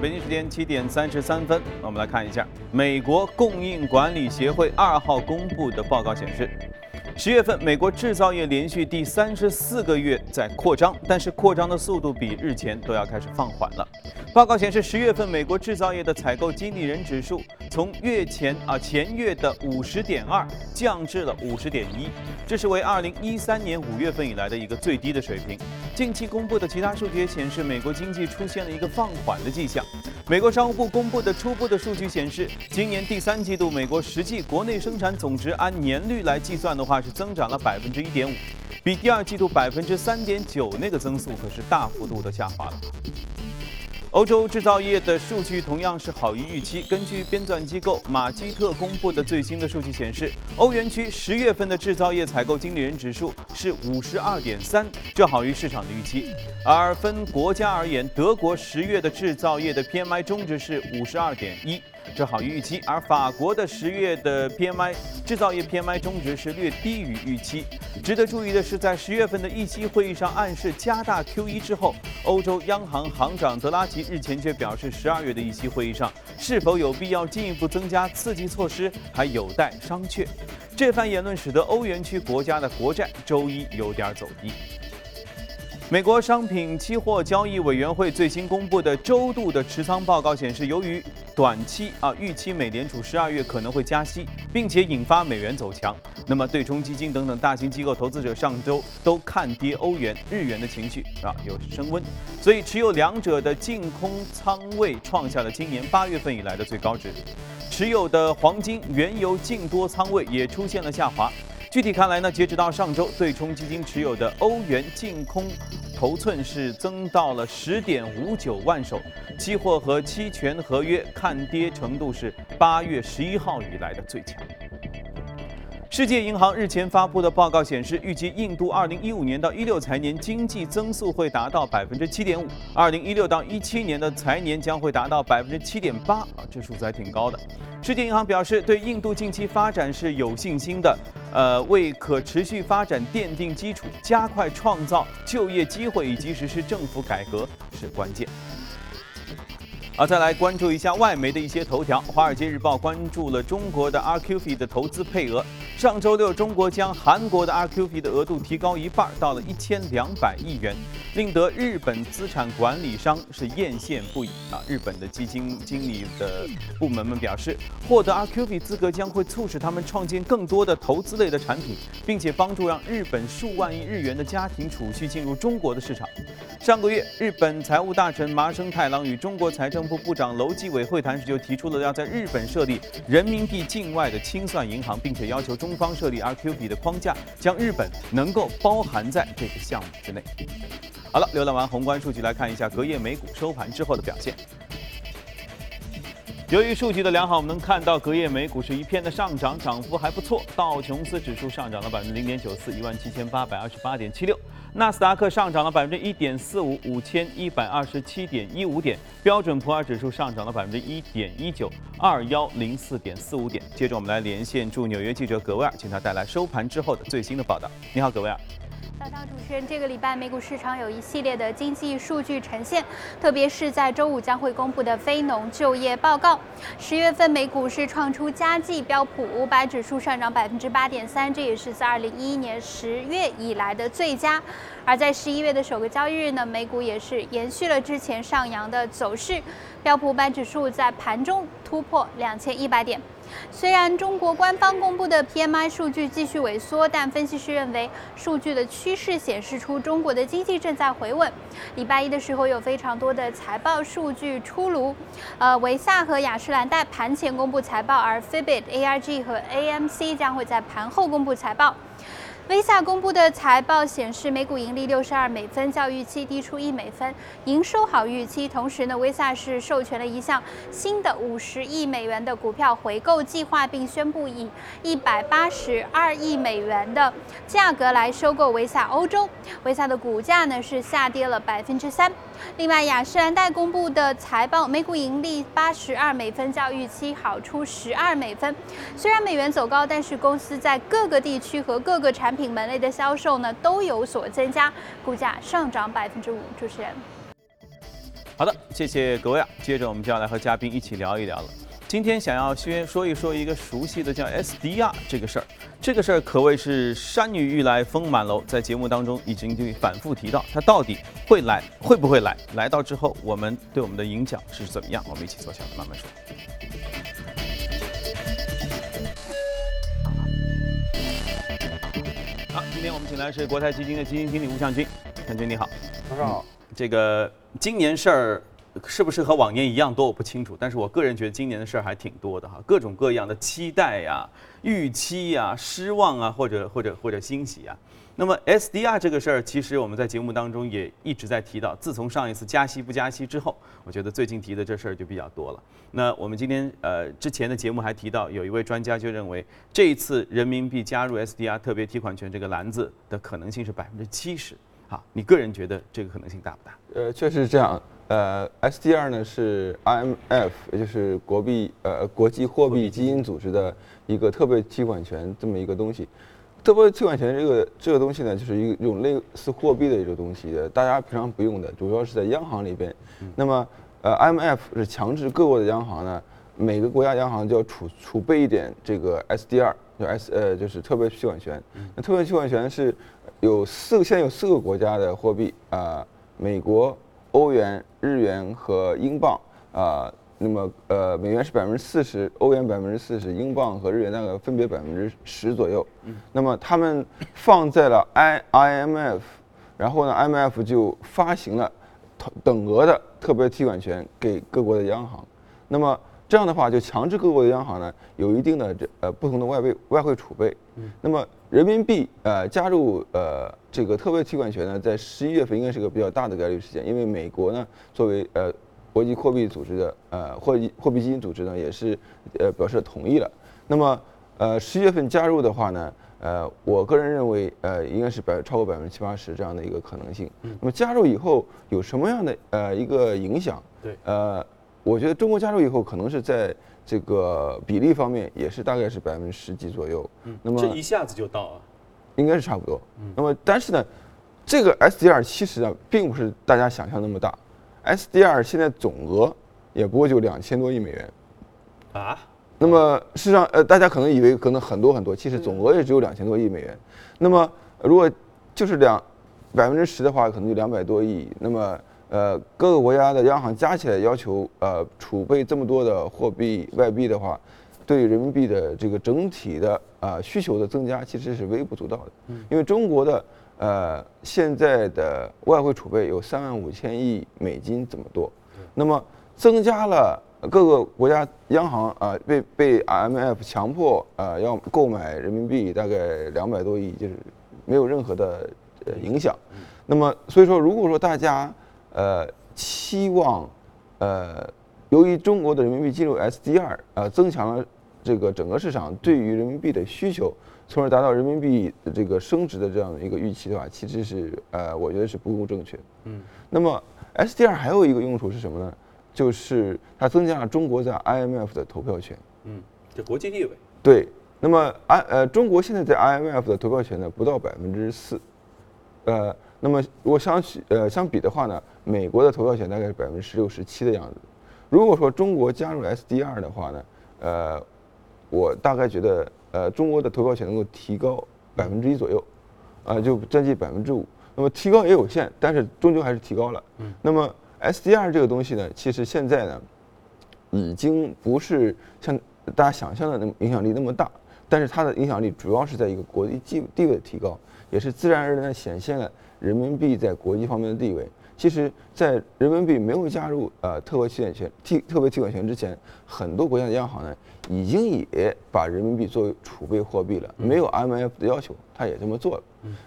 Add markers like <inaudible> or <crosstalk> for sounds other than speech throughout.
北京时间七点三十三分，我们来看一下美国供应管理协会二号公布的报告显示。十月份，美国制造业连续第三十四个月在扩张，但是扩张的速度比日前都要开始放缓了。报告显示，十月份美国制造业的采购经理人指数从月前啊前月的五十点二降至了五十点一，这是为二零一三年五月份以来的一个最低的水平。近期公布的其他数据也显示，美国经济出现了一个放缓的迹象。美国商务部公布的初步的数据显示，今年第三季度美国实际国内生产总值按年率来计算的话话是增长了百分之一点五，比第二季度百分之三点九那个增速可是大幅度的下滑了。欧洲制造业的数据同样是好于预期。根据编纂机构马基特公布的最新的数据显示，欧元区十月份的制造业采购经理人指数是五十二点三，这好于市场的预期。而分国家而言，德国十月的制造业的 PMI 中值是五十二点一。这好于预期，而法国的十月的 PMI 制造业 PMI 中值是略低于预期。值得注意的是，在十月份的议息会议上暗示加大 QE 之后，欧洲央行行长德拉吉日前却表示，十二月的议息会议上是否有必要进一步增加刺激措施还有待商榷。这番言论使得欧元区国家的国债周一有点走低。美国商品期货交易委员会最新公布的周度的持仓报告显示，由于短期啊预期美联储十二月可能会加息，并且引发美元走强，那么对冲基金等等大型机构投资者上周都看跌欧元、日元的情绪啊有升温，所以持有两者的净空仓位创下了今年八月份以来的最高值，持有的黄金、原油净多仓位也出现了下滑。具体看来呢，截止到上周，对冲基金持有的欧元净空头寸是增到了十点五九万手，期货和期权合约看跌程度是八月十一号以来的最强。世界银行日前发布的报告显示，预计印度二零一五年到一六财年经济增速会达到百分之七点五，二零一六到一七年的财年将会达到百分之七点八啊，这数字还挺高的。世界银行表示，对印度近期发展是有信心的，呃，为可持续发展奠定基础，加快创造就业机会以及实施政府改革是关键。好，再来关注一下外媒的一些头条。《华尔街日报》关注了中国的 RQF 的投资配额。上周六，中国将韩国的 RQF 的额度提高一半，到了一千两百亿元，令得日本资产管理商是艳羡不已啊！日本的基金经理的部门们表示，获得 RQF 资格将会促使他们创建更多的投资类的产品，并且帮助让日本数万亿日元的家庭储蓄进入中国的市场。上个月，日本财务大臣麻生太郎与中国财政部部长楼继伟会谈时，就提出了要在日本设立人民币境外的清算银行，并且要求中方设立 RQF 的框架，将日本能够包含在这个项目之内。好了，浏览完宏观数据，来看一下隔夜美股收盘之后的表现。由于数据的良好，我们能看到隔夜美股是一片的上涨，涨幅还不错。道琼斯指数上涨了百分之零点九四，一万七千八百二十八点七六；纳斯达克上涨了百分之一点四五，五千一百二十七点一五点；标准普尔指数上涨了百分之一点一九，二幺零四点四五点。接着我们来连线驻纽约记者葛威尔，请他带来收盘之后的最新的报道。你好，葛威尔。早上，主持人，这个礼拜美股市场有一系列的经济数据呈现，特别是在周五将会公布的非农就业报告。十月份美股是创出佳绩，标普五百指数上涨百分之八点三，这也是自二零一一年十月以来的最佳。而在十一月的首个交易日呢，美股也是延续了之前上扬的走势，标普五百指数在盘中突破两千一百点。虽然中国官方公布的 PMI 数据继续萎缩，但分析师认为数据的趋势显示出中国的经济正在回稳。礼拜一的时候有非常多的财报数据出炉，呃，维萨和雅诗兰黛盘前公布财报，而 FIBIT、ARG 和 AMC 将会在盘后公布财报。威萨公布的财报显示，每股盈利六十二美分，较预期低出一美分，营收好预期。同时呢，威萨是授权了一项新的五十亿美元的股票回购计划，并宣布以一百八十二亿美元的价格来收购维萨欧洲。维萨的股价呢是下跌了百分之三。另外，雅诗兰黛公布的财报，每股盈利八十二美分，较预期好出十二美分。虽然美元走高，但是公司在各个地区和各个产品。门类的销售呢都有所增加，股价上涨百分之五。主持人，好的，谢谢各位啊。接着我们就要来和嘉宾一起聊一聊了。今天想要先说一说一个熟悉的叫 SDR 这个事儿，这个事儿可谓是山雨欲来风满楼，在节目当中已经对反复提到，它到底会来会不会来？来到之后，我们对我们的影响是怎么样？我们一起坐下来慢慢说。好，今天我们请来是国泰基金的基金经理吴向军，向军你好，早上好。这个今年事儿。是不是和往年一样多？我不清楚，但是我个人觉得今年的事儿还挺多的哈，各种各样的期待呀、预期呀、失望啊，或者或者或者欣喜啊。那么 SDR 这个事儿，其实我们在节目当中也一直在提到。自从上一次加息不加息之后，我觉得最近提的这事儿就比较多了。那我们今天呃之前的节目还提到，有一位专家就认为，这一次人民币加入 SDR 特别提款权这个篮子的可能性是百分之七十。好，你个人觉得这个可能性大不大？呃，确实是这样。呃，SDR 呢是 IMF，也就是国币呃国际货币基金组织的一个特别提款权这么一个东西。特别提款权这个这个东西呢，就是一种类似货币的一个东西，大家平常不用的，主要是在央行里边。那么呃，IMF 是强制各国的央行呢，每个国家央行就要储储备一点这个 SDR，就 S 呃就是特别提款权。那特别提款权是有四个，现在有四个国家的货币啊，美国。欧元、日元和英镑啊，那么呃，美元是百分之四十，欧元百分之四十，英镑和日元大概分别百分之十左右。那么他们放在了 I IMF，然后呢，IMF 就发行了等额的特别提款权给各国的央行。那么这样的话，就强制各国的央行呢有一定的这呃不同的外汇外汇储备。那么人民币呃加入呃这个特别提款权呢，在十一月份应该是个比较大的概率事件，因为美国呢作为呃国际货币组织的呃货币货币基金组织呢，也是呃表示同意了。那么呃十一月份加入的话呢，呃我个人认为呃应该是百超过百分之七八十这样的一个可能性。那么加入以后有什么样的呃一个影响？对，呃我觉得中国加入以后可能是在。这个比例方面也是大概是百分之十几左右，嗯，那么这一下子就到了，应该是差不多。嗯，那么但是呢，这个 SDR 其实呢并不是大家想象那么大，SDR 现在总额也不过就两千多亿美元，啊？那么事实上，呃，大家可能以为可能很多很多，其实总额也只有两千多亿美元。那么如果就是两百分之十的话，可能就两百多亿。那么呃，各个国家的央行加起来要求呃储备这么多的货币外币的话，对人民币的这个整体的啊需求的增加其实是微不足道的。嗯。因为中国的呃现在的外汇储备有三万五千亿美金这么多，那么增加了各个国家央行啊被被 IMF 强迫啊要购买人民币大概两百多亿，就是没有任何的呃影响。那么所以说，如果说大家呃，期望，呃，由于中国的人民币进入 SDR，呃，增强了这个整个市场对于人民币的需求，从而达到人民币这个升值的这样的一个预期的话，其实是呃，我觉得是不够正确。嗯。那么 SDR 还有一个用处是什么呢？就是它增加了中国在 IMF 的投票权。嗯，这国际地位。对。那么 I 呃，中国现在在 IMF 的投票权呢，不到百分之四。呃。那么如果相比呃相比的话呢，美国的投票权大概是百分之十六十七的样子。如果说中国加入 SDR 的话呢，呃，我大概觉得呃中国的投票权能够提高百分之一左右，啊就将近百分之五。那么提高也有限，但是终究还是提高了。嗯。那么 SDR 这个东西呢，其实现在呢，已经不是像大家想象的那么影响力那么大，但是它的影响力主要是在一个国际地地位的提高，也是自然而然的显现了。人民币在国际方面的地位，其实，在人民币没有加入呃特别提款权、提特别提款权之前，很多国家的央行呢，已经也把人民币作为储备货币了。没有 IMF 的要求，它也这么做了。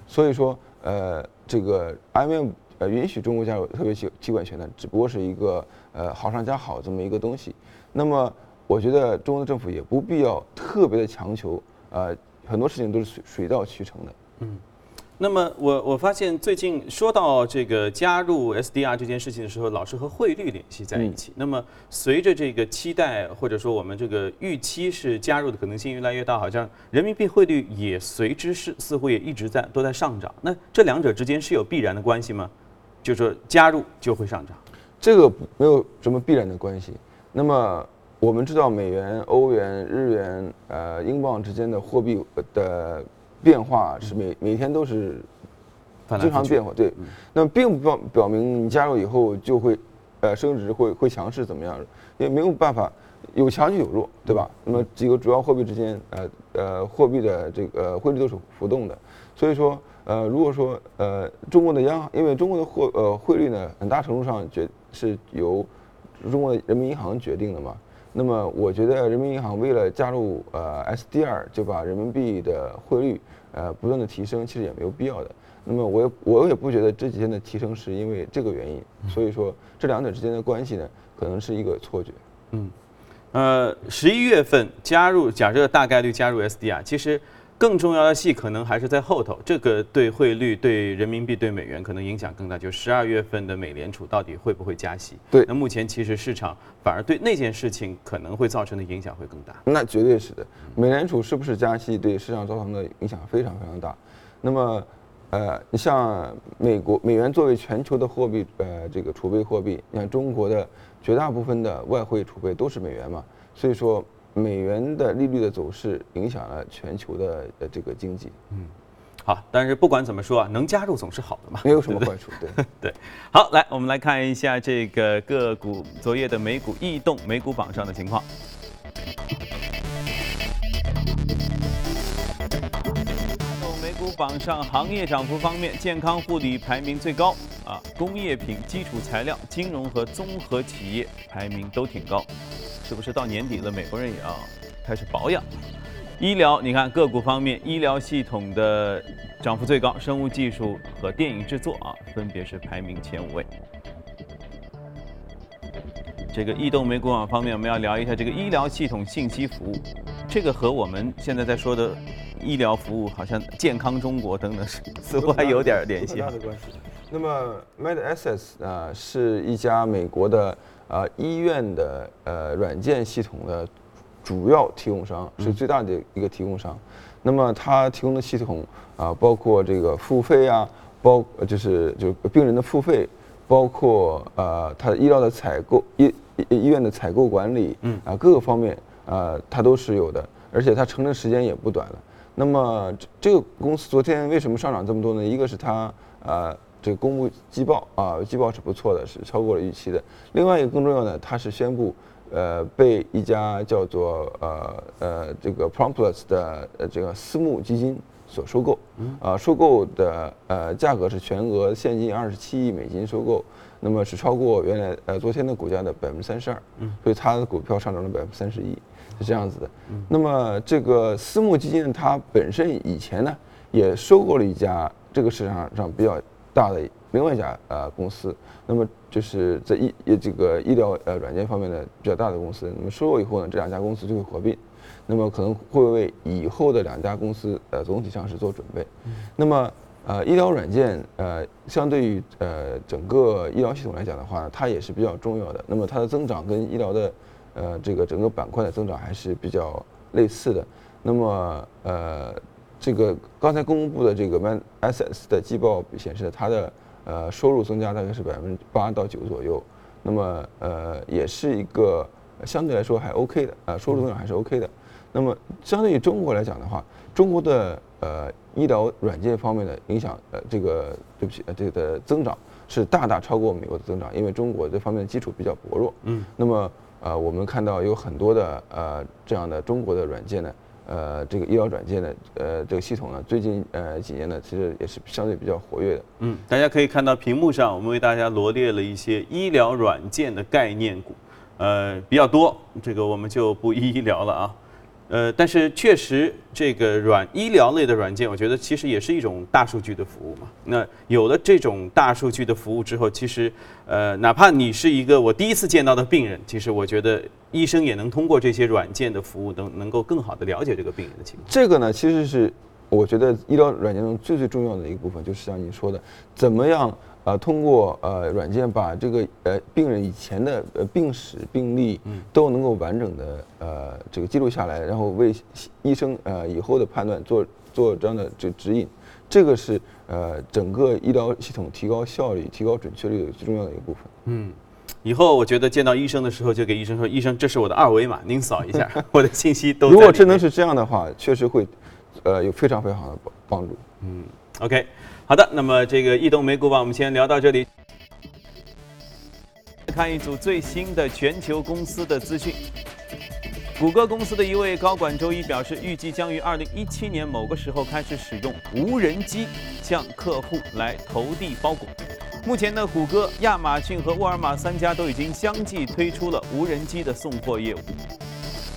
所以说，呃，这个 IMF 呃允许中国加入特别提提款权呢，只不过是一个呃好上加好这么一个东西。那么，我觉得中国政府也不必要特别的强求，呃，很多事情都是水水到渠成的。嗯。那么我我发现最近说到这个加入 SDR 这件事情的时候，老是和汇率联系在一起。那么随着这个期待或者说我们这个预期是加入的可能性越来越大，好像人民币汇率也随之是似乎也一直在都在上涨。那这两者之间是有必然的关系吗？就是说加入就会上涨？这个没有什么必然的关系。那么我们知道，美元、欧元、日元、呃英镑之间的货币的变化是每每天都是经常变化，对。那么并不表表明你加入以后就会呃升值会会强势怎么样？也没有办法，有强就有弱，对吧？那么几个主要货币之间，呃呃货币的这个汇率都是浮动的，所以说呃如果说呃中国的央行，因为中国的货呃汇率呢，很大程度上决是由中国的人民银行决定的嘛。那么我觉得人民银行为了加入呃 SDR，就把人民币的汇率呃不断的提升，其实也没有必要的。那么我也我也不觉得这几天的提升是因为这个原因，所以说这两者之间的关系呢，可能是一个错觉。嗯，呃，十一月份加入，假设大概率加入 SDR，其实。更重要的戏可能还是在后头，这个对汇率、对人民币、对美元可能影响更大。就十二月份的美联储到底会不会加息？对，那目前其实市场反而对那件事情可能会造成的影响会更大。那绝对是的，美联储是不是加息对市场造成的影响非常非常大。那么，呃，你像美国美元作为全球的货币，呃，这个储备货币，你看中国的绝大部分的外汇储备都是美元嘛，所以说。美元的利率的走势影响了全球的呃这个经济。嗯，好，但是不管怎么说啊，能加入总是好的嘛，没有什么坏处。对 <laughs> 对，好，来我们来看一下这个个股昨夜的美股异动，美股榜上的情况。美股榜上行业涨幅方面，健康护理排名最高啊，工业品、基础材料、金融和综合企业排名都挺高。是不是到年底了，美国人也要开始保养？医疗，你看个股方面，医疗系统的涨幅最高，生物技术和电影制作啊，分别是排名前五位。这个异动美股网方面，我们要聊一下这个医疗系统信息服务，这个和我们现在在说的医疗服务，好像健康中国等等，似乎还有点联系。大的关系。那么 MedAssets 啊，是一家美国的。啊，医院的呃软件系统的主要提供商是最大的一个提供商。那么它提供的系统啊，包括这个付费啊，包就是就病人的付费，包括呃它医疗的采购医医院的采购管理，嗯啊各个方面啊它都是有的，而且它成立时间也不短了。那么这个公司昨天为什么上涨这么多呢？一个是它啊。这个公布季报啊，季报是不错的，是超过了预期的。另外一个更重要的，它是宣布，呃，被一家叫做呃呃这个 Promplus 的呃这个私募基金所收购。啊，收购的呃价格是全额现金二十七亿美金收购，那么是超过原来呃昨天的股价的百分之三十二。所以它的股票上涨了百分之三十一，是这样子的。那么这个私募基金它本身以前呢也收购了一家这个市场上比较。大的另外一家呃公司，那么就是在医这个医疗呃软件方面的比较大的公司，那么收购以后呢，这两家公司就会合并，那么可能会为以后的两家公司呃总体上市做准备。那么呃医疗软件呃相对于呃整个医疗系统来讲的话，它也是比较重要的。那么它的增长跟医疗的呃这个整个板块的增长还是比较类似的。那么呃。这个刚才公布的这个 Man SS 的季报显示，它的呃收入增加大概是百分之八到九左右，那么呃也是一个相对来说还 OK 的啊，收入增长还是 OK 的。那么相对于中国来讲的话，中国的呃医疗软件方面的影响呃这个对不起呃这个的增长是大大超过美国的增长，因为中国这方面的基础比较薄弱。嗯。那么呃我们看到有很多的呃这样的中国的软件呢。呃，这个医疗软件的呃这个系统呢，最近呃几年呢，其实也是相对比较活跃的。嗯，大家可以看到屏幕上，我们为大家罗列了一些医疗软件的概念股，呃比较多，这个我们就不一一聊了啊。呃，但是确实，这个软医疗类的软件，我觉得其实也是一种大数据的服务嘛。那有了这种大数据的服务之后，其实，呃，哪怕你是一个我第一次见到的病人，其实我觉得医生也能通过这些软件的服务，能能够更好的了解这个病人的情况。这个呢，其实是我觉得医疗软件中最最重要的一个部分，就是像你说的，怎么样。啊，通过呃软件把这个呃病人以前的呃病史病历都能够完整的呃这个记录下来，然后为医生呃以后的判断做做这样的这指引，这个是呃整个医疗系统提高效率、提高准确率最重要的一个部分。嗯。以后我觉得见到医生的时候，就给医生说：“医生，这是我的二维码，您扫一下，<laughs> 我的信息都。”如果真的是这样的话，确实会，呃，有非常非常好的帮帮助。嗯，OK，好的，那么这个异动美股吧，我们先聊到这里。看一组最新的全球公司的资讯。谷歌公司的一位高管周一表示，预计将于二零一七年某个时候开始使用无人机向客户来投递包裹。目前呢，谷歌、亚马逊和沃尔玛三家都已经相继推出了无人机的送货业务。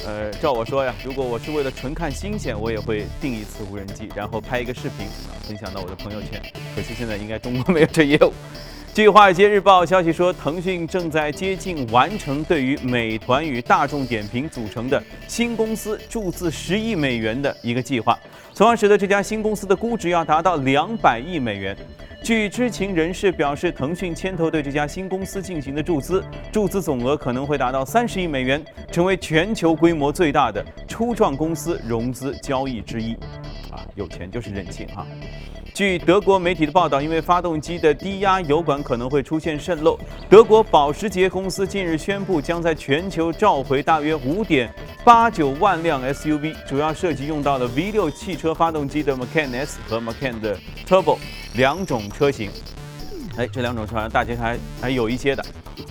呃，照我说呀，如果我是为了纯看新鲜，我也会订一次无人机，然后拍一个视频分享到我的朋友圈。可惜现在应该中国没有这业务。据《华尔街日报》消息说，腾讯正在接近完成对于美团与大众点评组成的新公司注资十亿美元的一个计划，从而使得这家新公司的估值要达到两百亿美元。据知情人士表示，腾讯牵头对这家新公司进行的注资，注资总额可能会达到三十亿美元，成为全球规模最大的初创公司融资交易之一。啊，有钱就是任性哈！据德国媒体的报道，因为发动机的低压油管可能会出现渗漏，德国保时捷公司近日宣布，将在全球召回大约五点八九万辆 SUV，主要涉及用到了 V6 汽车发动机的 Macan S 和 Macan 的 Turbo。两种车型，哎，这两种车大街还还有一些的。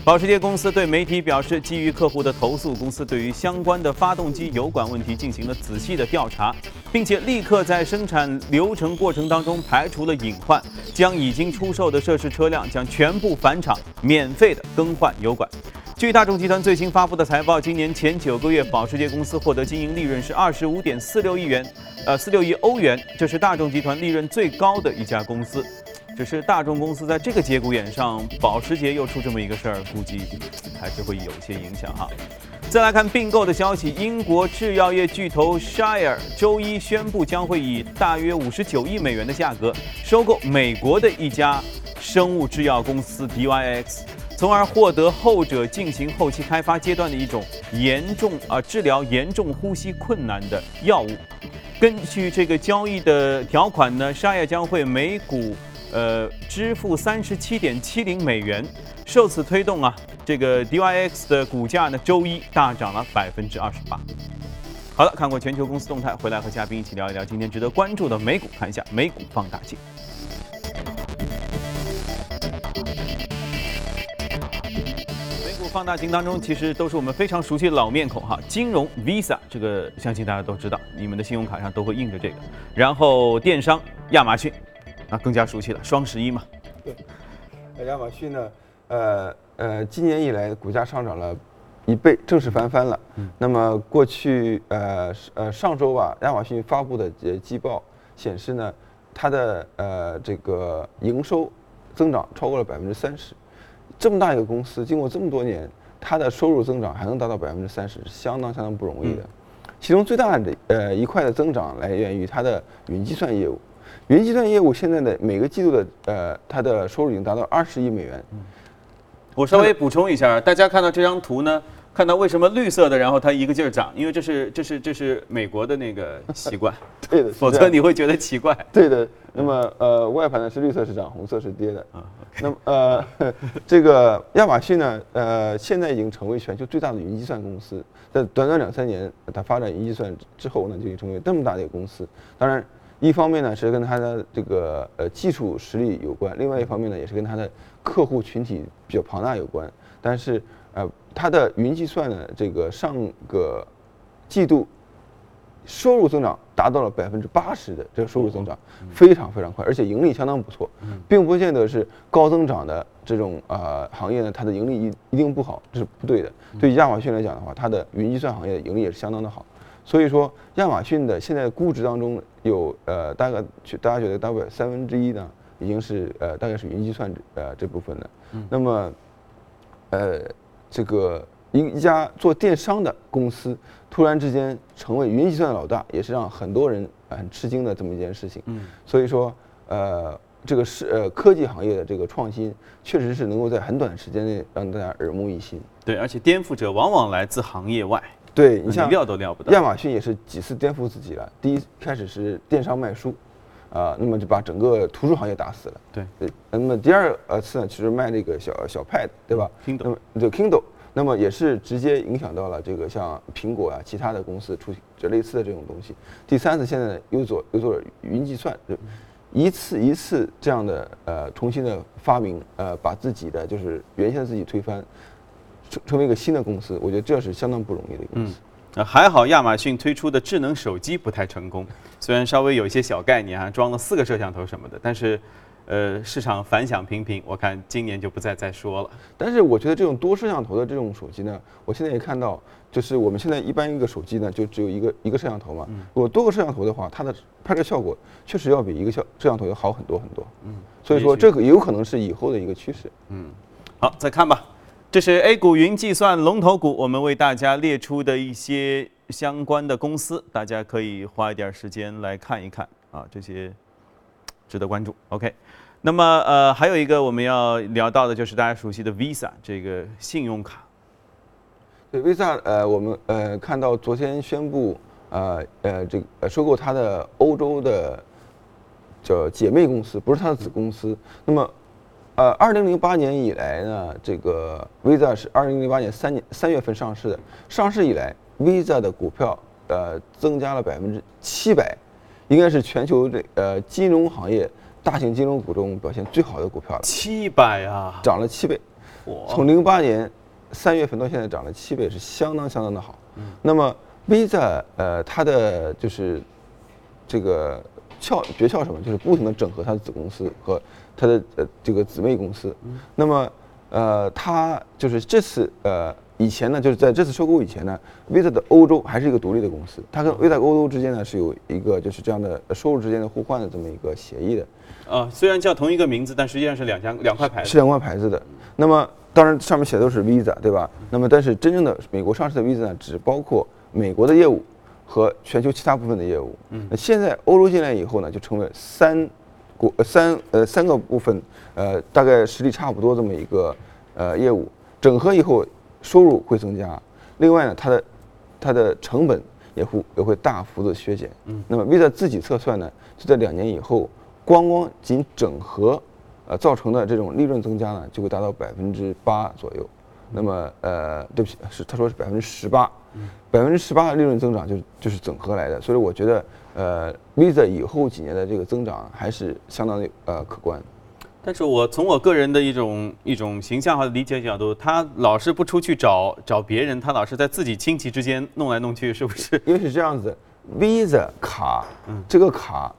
保时捷公司对媒体表示，基于客户的投诉，公司对于相关的发动机油管问题进行了仔细的调查，并且立刻在生产流程过程当中排除了隐患，将已经出售的涉事车辆将全部返厂，免费的更换油管。据大众集团最新发布的财报，今年前九个月，保时捷公司获得经营利润是二十五点四六亿元。呃，四六亿欧元，这是大众集团利润最高的一家公司。只是大众公司在这个节骨眼上，保时捷又出这么一个事儿，估计还是会有些影响哈。再来看并购的消息，英国制药业巨头 Shire 周一宣布将会以大约五十九亿美元的价格收购美国的一家生物制药公司 DYX，从而获得后者进行后期开发阶段的一种严重啊治疗严重呼吸困难的药物。根据这个交易的条款呢，，Shire 将会每股呃支付三十七点七零美元，受此推动啊，这个 DYX 的股价呢周一大涨了百分之二十八。好了，看过全球公司动态，回来和嘉宾一起聊一聊今天值得关注的美股，看一下美股放大镜。美股放大镜当中，其实都是我们非常熟悉的老面孔哈。金融 Visa 这个，相信大家都知道，你们的信用卡上都会印着这个。然后电商亚马逊，啊，更加熟悉了，双十一嘛。对，亚马逊呢，呃呃，今年以来股价上涨了一倍，正式翻番了。嗯。那么过去呃呃上周吧，亚马逊发布的呃季报显示呢，它的呃这个营收增长超过了百分之三十。这么大一个公司，经过这么多年，它的收入增长还能达到百分之三十，是相当相当不容易的。其中最大的呃一块的增长来源于它的云计算业务。云计算业务现在的每个季度的呃它的收入已经达到二十亿美元。我稍微补充一下，大家看到这张图呢。看到为什么绿色的，然后它一个劲儿涨，因为这是这是这是美国的那个习惯，<laughs> 对的，否则你会觉得奇怪。对的，那么呃，外盘呢是绿色是涨，红色是跌的啊。那么呃，这个亚马逊呢，呃，现在已经成为全球最大的云计算公司，在短短两三年，它发展云计算之后呢，就已经成为这么大的一个公司。当然，一方面呢是跟它的这个呃技术实力有关，另外一方面呢也是跟它的客户群体比较庞大有关。但是呃。它的云计算呢，这个上个季度收入增长达到了百分之八十的这个收入增长，非常非常快，而且盈利相当不错，并不见得是高增长的这种呃行业呢，它的盈利一一定不好，这是不对的。对亚马逊来讲的话，它的云计算行业盈利也是相当的好，所以说亚马逊的现在估值当中有呃大概大家觉得大概三分之一呢，已经是呃大概是云计算呃这部分的，那么呃。这个一一家做电商的公司突然之间成为云计算的老大，也是让很多人很吃惊的这么一件事情。嗯，所以说，呃，这个是呃科技行业的这个创新，确实是能够在很短的时间内让大家耳目一新。对，而且颠覆者往往来自行业外。对你像料都料不到。亚马逊也是几次颠覆自己了。第一开始是电商卖书。啊，那么就把整个图书行业打死了。对，对，那么第二呃次呢，其实卖那个小小 Pad，对吧 Kindle 那么对 Kindle，那么也是直接影响到了这个像苹果啊，其他的公司出这类似的这种东西。第三次现在呢，又做又做了云计算，就一次一次这样的呃重新的发明，呃，把自己的就是原先的自己推翻，成成为一个新的公司，我觉得这是相当不容易的一个公司。那，还好亚马逊推出的智能手机不太成功，<laughs> 虽然稍微有一些小概念啊，装了四个摄像头什么的，但是，呃，市场反响平平，我看今年就不再再说了。但是我觉得这种多摄像头的这种手机呢，我现在也看到，就是我们现在一般一个手机呢，就只有一个一个摄像头嘛。如果多个摄像头的话，它的拍摄效果确实要比一个摄摄像头要好很多很多。嗯，所以说这个也有可能是以后的一个趋势。嗯好，再看吧。这是 A 股云计算龙头股，我们为大家列出的一些相关的公司，大家可以花一点时间来看一看啊，这些值得关注。OK，那么呃，还有一个我们要聊到的就是大家熟悉的 Visa 这个信用卡。对 Visa，呃，我们呃看到昨天宣布，呃呃这个收购它的欧洲的叫姐妹公司，不是它的子公司。那么，呃，二零零八年以来呢，这个 Visa 是二零零八年三年三月份上市的，上市以来，Visa 的股票呃增加了百分之七百，应该是全球这呃金融行业大型金融股中表现最好的股票了，七百啊！涨了七倍。从零八年三月份到现在涨了七倍，是相当相当的好。那么 Visa 呃，它的就是这个窍诀窍什么？就是不停的整合它的子公司和它的呃这个姊妹公司。那么呃，它就是这次呃以前呢，就是在这次收购以前呢，Visa 的欧洲还是一个独立的公司，它跟 Visa 欧洲之间呢是有一个就是这样的呃收入之间的互换的这么一个协议的。啊，虽然叫同一个名字，但实际上是两家两块牌子。是两块牌子的。那么当然上面写的都是 Visa，对吧？那么但是真正的美国上市的 Visa 呢，只包括美国的业务和全球其他部分的业务。嗯。那现在欧洲进来以后呢，就成为三国呃三呃三个部分，呃大概实力差不多这么一个呃业务，整合以后收入会增加。另外呢，它的它的成本也会也会大幅的削减。嗯。那么 Visa 自己测算呢，就在两年以后，光光仅整合。呃，造成的这种利润增加呢，就会达到百分之八左右。那么，呃，对不起，是他说是百分之十八，百分之十八的利润增长就是就是整合来的。所以我觉得，呃，Visa 以后几年的这个增长还是相当的呃可观。但是我从我个人的一种一种形象和理解角度，他老是不出去找找别人，他老是在自己亲戚之间弄来弄去，是不是？因为是这样子，Visa 卡，这个卡。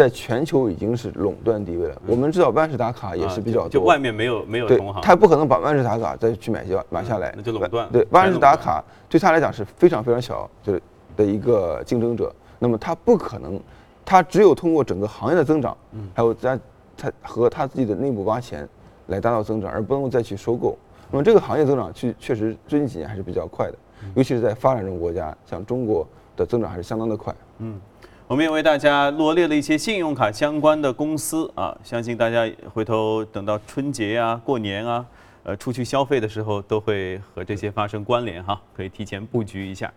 在全球已经是垄断地位了。我们知道万事达卡也是比较多，就外面没有没有同行，他不可能把万事达卡再去买下买下来，那就垄断。对，万事达卡对他来讲是非常非常小，就是的一个竞争者。那么他不可能，他只有通过整个行业的增长，还有在他和他自己的内部挖钱来达到增长，而不能再去收购。那么这个行业增长确确实最近几年还是比较快的，尤其是在发展中国家，像中国的增长还是相当的快。嗯。我们也为大家罗列了一些信用卡相关的公司啊，相信大家回头等到春节啊、过年啊，呃，出去消费的时候都会和这些发生关联哈，可以提前布局一下。